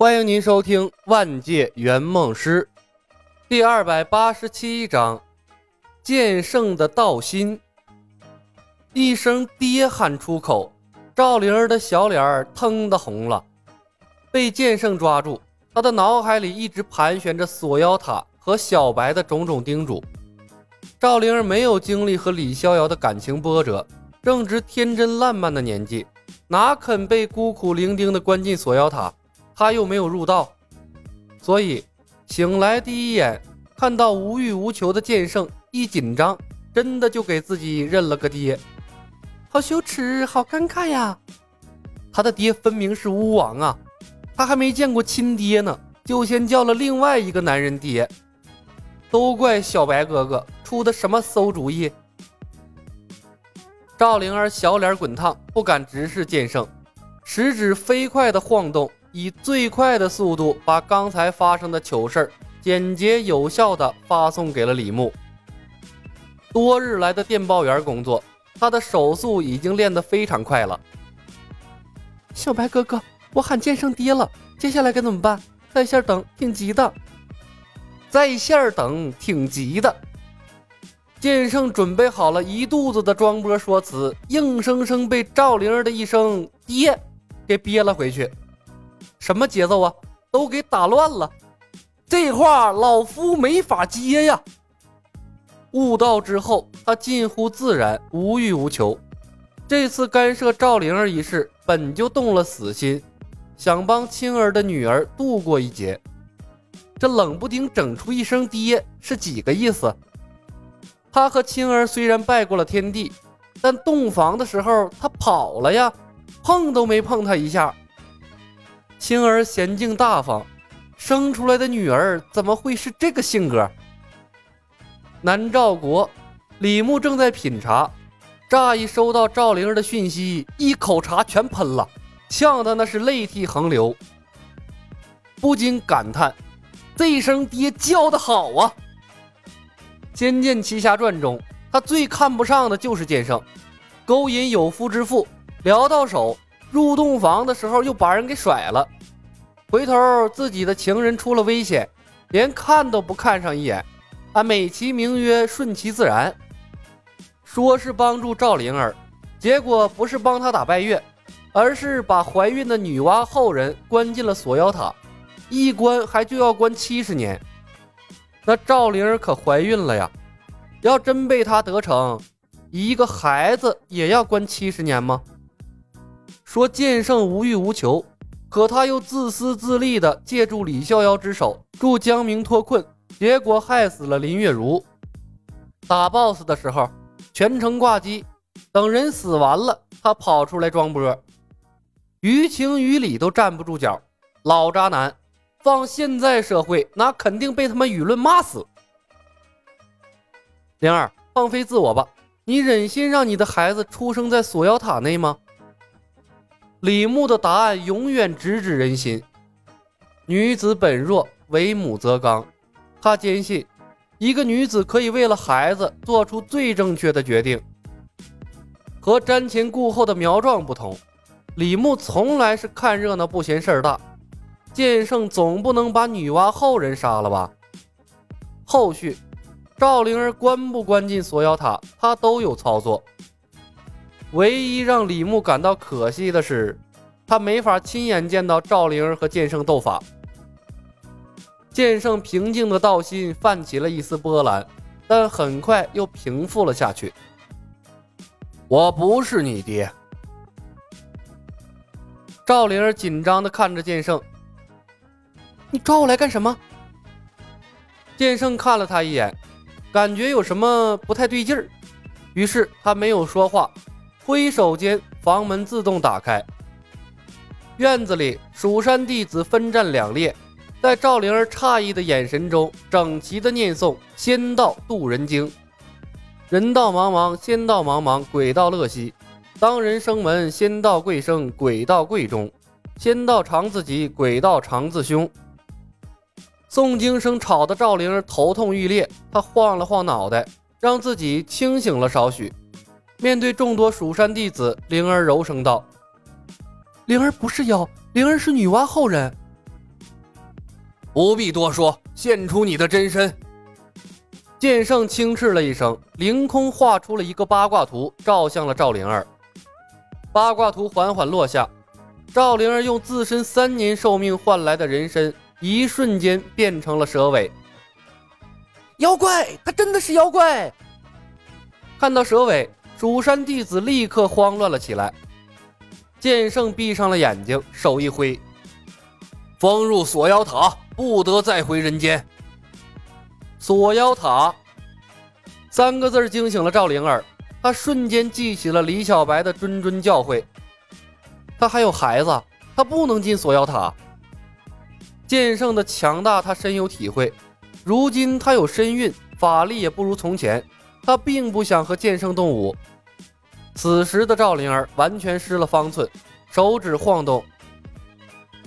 欢迎您收听《万界圆梦师》第二百八十七章《剑圣的道心》。一声“爹”喊出口，赵灵儿的小脸儿腾的红了。被剑圣抓住，他的脑海里一直盘旋着锁妖塔和小白的种种叮嘱。赵灵儿没有经历和李逍遥的感情波折，正值天真烂漫的年纪，哪肯被孤苦伶仃的关进锁妖塔？他又没有入道，所以醒来第一眼看到无欲无求的剑圣，一紧张，真的就给自己认了个爹，好羞耻，好尴尬呀！他的爹分明是巫王啊，他还没见过亲爹呢，就先叫了另外一个男人爹，都怪小白哥哥出的什么馊主意！赵灵儿小脸滚烫，不敢直视剑圣，食指飞快的晃动。以最快的速度把刚才发生的糗事儿简洁有效地发送给了李牧。多日来的电报员工作，他的手速已经练得非常快了。小白哥哥，我喊剑圣爹了，接下来该怎么办？在线等，挺急的。在线等，挺急的。剑圣准备好了一肚子的装波说辞，硬生生被赵灵儿的一声“爹”给憋了回去。什么节奏啊？都给打乱了。这话老夫没法接呀。悟道之后，他近乎自然，无欲无求。这次干涉赵灵儿一事，本就动了死心，想帮青儿的女儿度过一劫。这冷不丁整出一声爹，是几个意思？他和青儿虽然拜过了天地，但洞房的时候他跑了呀，碰都没碰他一下。青儿娴静大方，生出来的女儿怎么会是这个性格？南赵国，李牧正在品茶，乍一收到赵灵儿的讯息，一口茶全喷了，呛得那是泪涕横流，不禁感叹：“这一声爹叫的好啊！”《仙剑奇侠传》中，他最看不上的就是剑圣，勾引有夫之妇，聊到手。入洞房的时候又把人给甩了，回头自己的情人出了危险，连看都不看上一眼，啊，美其名曰顺其自然，说是帮助赵灵儿，结果不是帮他打败月，而是把怀孕的女娲后人关进了锁妖塔，一关还就要关七十年，那赵灵儿可怀孕了呀，要真被他得逞，一个孩子也要关七十年吗？说剑圣无欲无求，可他又自私自利的借助李逍遥之手助江明脱困，结果害死了林月如。打 BOSS 的时候全程挂机，等人死完了，他跑出来装波，于情于理都站不住脚，老渣男，放现在社会那肯定被他们舆论骂死。灵儿，放飞自我吧，你忍心让你的孩子出生在锁妖塔内吗？李牧的答案永远直指人心。女子本弱，为母则刚。他坚信，一个女子可以为了孩子做出最正确的决定。和瞻前顾后的苗壮不同，李牧从来是看热闹不嫌事儿大。剑圣总不能把女娲后人杀了吧？后续，赵灵儿关不关进锁妖塔，他都有操作。唯一让李牧感到可惜的是，他没法亲眼见到赵灵儿和剑圣斗法。剑圣平静的道心泛起了一丝波澜，但很快又平复了下去。我不是你爹。赵灵儿紧张的看着剑圣：“你抓我来干什么？”剑圣看了他一眼，感觉有什么不太对劲儿，于是他没有说话。挥手间，房门自动打开。院子里，蜀山弟子分站两列，在赵灵儿诧异的眼神中，整齐的念诵《仙道渡人经》：“人道茫茫，仙道茫茫，鬼道乐兮。当人生门，仙道贵生，鬼道贵终。仙道常自己，鬼道常自凶。”诵经声吵得赵灵儿头痛欲裂，她晃了晃脑袋，让自己清醒了少许。面对众多蜀山弟子，灵儿柔声道：“灵儿不是妖，灵儿是女娲后人。”不必多说，现出你的真身。剑圣轻斥了一声，凌空画出了一个八卦图，照向了赵灵儿。八卦图缓缓落下，赵灵儿用自身三年寿命换来的人参，一瞬间变成了蛇尾。妖怪，他真的是妖怪！看到蛇尾，蜀山弟子立刻慌乱了起来。剑圣闭上了眼睛，手一挥，封入锁妖塔，不得再回人间。锁妖塔三个字惊醒了赵灵儿，她瞬间记起了李小白的谆谆教诲。他还有孩子，他不能进锁妖塔。剑圣的强大，他深有体会。如今他有身孕，法力也不如从前，他并不想和剑圣动武。此时的赵灵儿完全失了方寸，手指晃动：“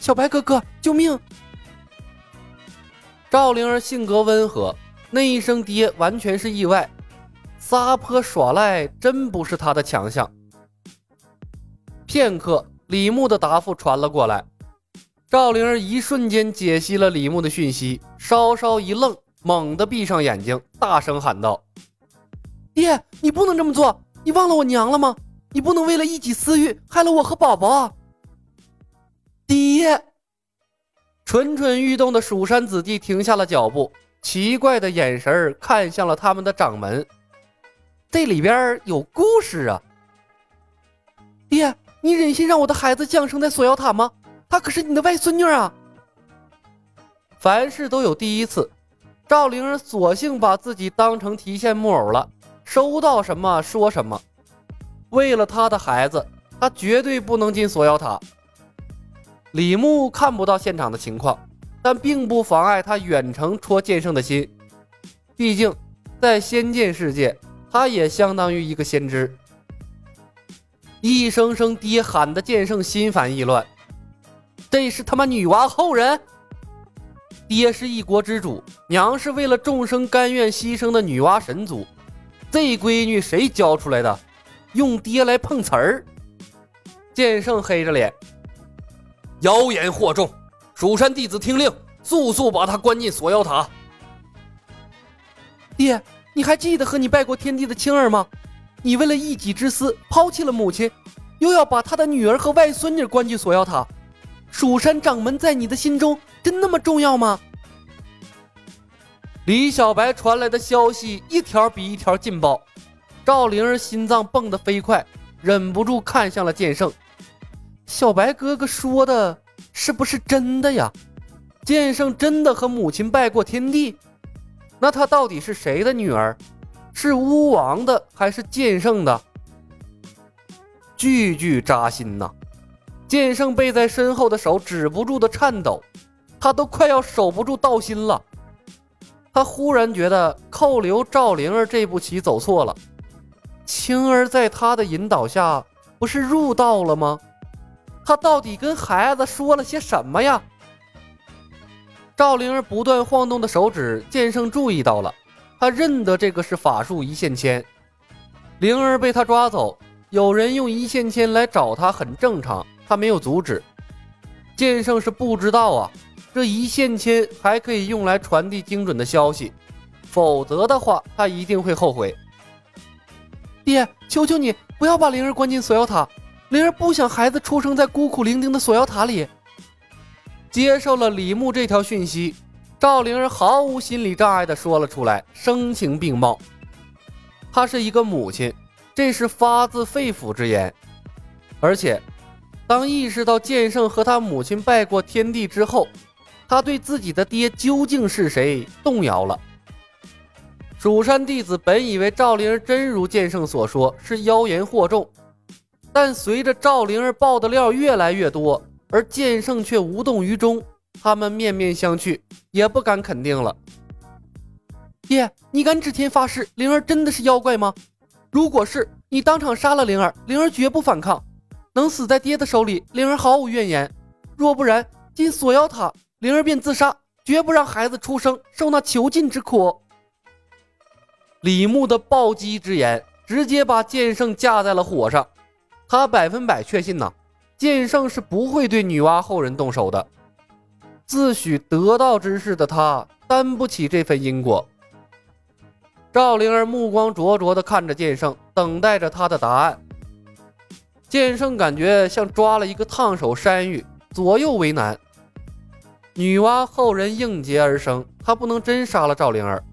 小白哥哥，救命！”赵灵儿性格温和，那一声“爹”完全是意外。撒泼耍赖真不是他的强项。片刻，李牧的答复传了过来。赵灵儿一瞬间解析了李牧的讯息，稍稍一愣，猛地闭上眼睛，大声喊道：“爹，你不能这么做！你忘了我娘了吗？你不能为了一己私欲害了我和宝宝啊！”爹。蠢蠢欲动的蜀山子弟停下了脚步，奇怪的眼神看向了他们的掌门。这里边有故事啊！爹，你忍心让我的孩子降生在锁妖塔吗？她可是你的外孙女啊！凡事都有第一次，赵灵儿索性把自己当成提线木偶了，收到什么说什么。为了他的孩子，他绝对不能进锁妖塔。李牧看不到现场的情况，但并不妨碍他远程戳剑圣的心。毕竟，在仙剑世界，他也相当于一个先知。一声声爹喊的剑圣心烦意乱，这是他妈女娲后人？爹是一国之主，娘是为了众生甘愿牺牲的女娲神族，这闺女谁教出来的？用爹来碰瓷儿？剑圣黑着脸。妖言惑众，蜀山弟子听令，速速把他关进锁妖塔。爹，你还记得和你拜过天地的青儿吗？你为了一己之私抛弃了母亲，又要把他的女儿和外孙女关进锁妖塔。蜀山掌门在你的心中真那么重要吗？李小白传来的消息一条比一条劲爆，赵灵儿心脏蹦得飞快，忍不住看向了剑圣。小白哥哥说的是不是真的呀？剑圣真的和母亲拜过天地？那他到底是谁的女儿？是巫王的还是剑圣的？句句扎心呐！剑圣背在身后的手止不住的颤抖，他都快要守不住道心了。他忽然觉得扣留赵灵儿这步棋走错了。青儿在他的引导下不是入道了吗？他到底跟孩子说了些什么呀？赵灵儿不断晃动的手指，剑圣注意到了，他认得这个是法术一线牵。灵儿被他抓走，有人用一线牵来找他很正常，他没有阻止。剑圣是不知道啊，这一线牵还可以用来传递精准的消息，否则的话他一定会后悔。爹，求求你不要把灵儿关进锁妖塔。灵儿不想孩子出生在孤苦伶仃的锁妖塔里。接受了李牧这条讯息，赵灵儿毫无心理障碍地说了出来，声情并茂。她是一个母亲，这是发自肺腑之言。而且，当意识到剑圣和他母亲拜过天地之后，他对自己的爹究竟是谁动摇了。蜀山弟子本以为赵灵儿真如剑圣所说，是妖言惑众。但随着赵灵儿爆的料越来越多，而剑圣却无动于衷，他们面面相觑，也不敢肯定了。爹，你敢指天发誓，灵儿真的是妖怪吗？如果是，你当场杀了灵儿，灵儿绝不反抗，能死在爹的手里，灵儿毫无怨言。若不然，进锁妖塔，灵儿便自杀，绝不让孩子出生，受那囚禁之苦。李牧的暴击之言，直接把剑圣架在了火上。他百分百确信呢，剑圣是不会对女娲后人动手的。自诩得道之士的他担不起这份因果。赵灵儿目光灼灼地看着剑圣，等待着他的答案。剑圣感觉像抓了一个烫手山芋，左右为难。女娲后人应劫而生，他不能真杀了赵灵儿。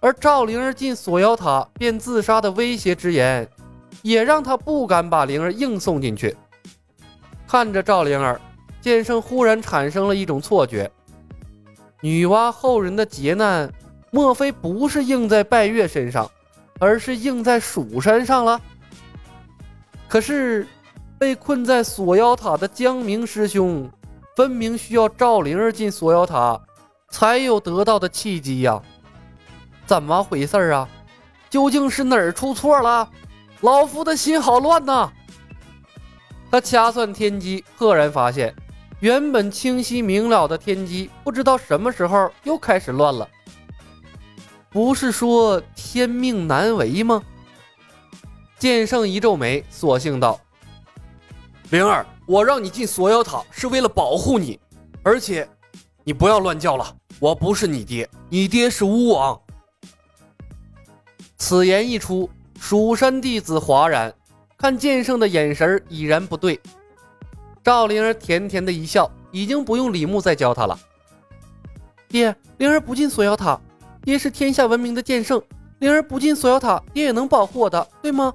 而赵灵儿进锁妖塔便自杀的威胁之言，也让他不敢把灵儿硬送进去。看着赵灵儿，剑圣忽然产生了一种错觉：女娲后人的劫难，莫非不是应在拜月身上，而是应在蜀山上了？可是，被困在锁妖塔的江明师兄，分明需要赵灵儿进锁妖塔，才有得到的契机呀！怎么回事啊？究竟是哪儿出错了？老夫的心好乱呐！他掐算天机，赫然发现，原本清晰明了的天机，不知道什么时候又开始乱了。不是说天命难违吗？剑圣一皱眉，索性道：“灵儿，我让你进锁妖塔是为了保护你，而且你不要乱叫了，我不是你爹，你爹是巫王。”此言一出，蜀山弟子哗然，看剑圣的眼神已然不对。赵灵儿甜甜的一笑，已经不用李牧再教他了。爹，灵儿不进锁妖塔，爹是天下闻名的剑圣，灵儿不进锁妖塔，爹也能保护我的，对吗？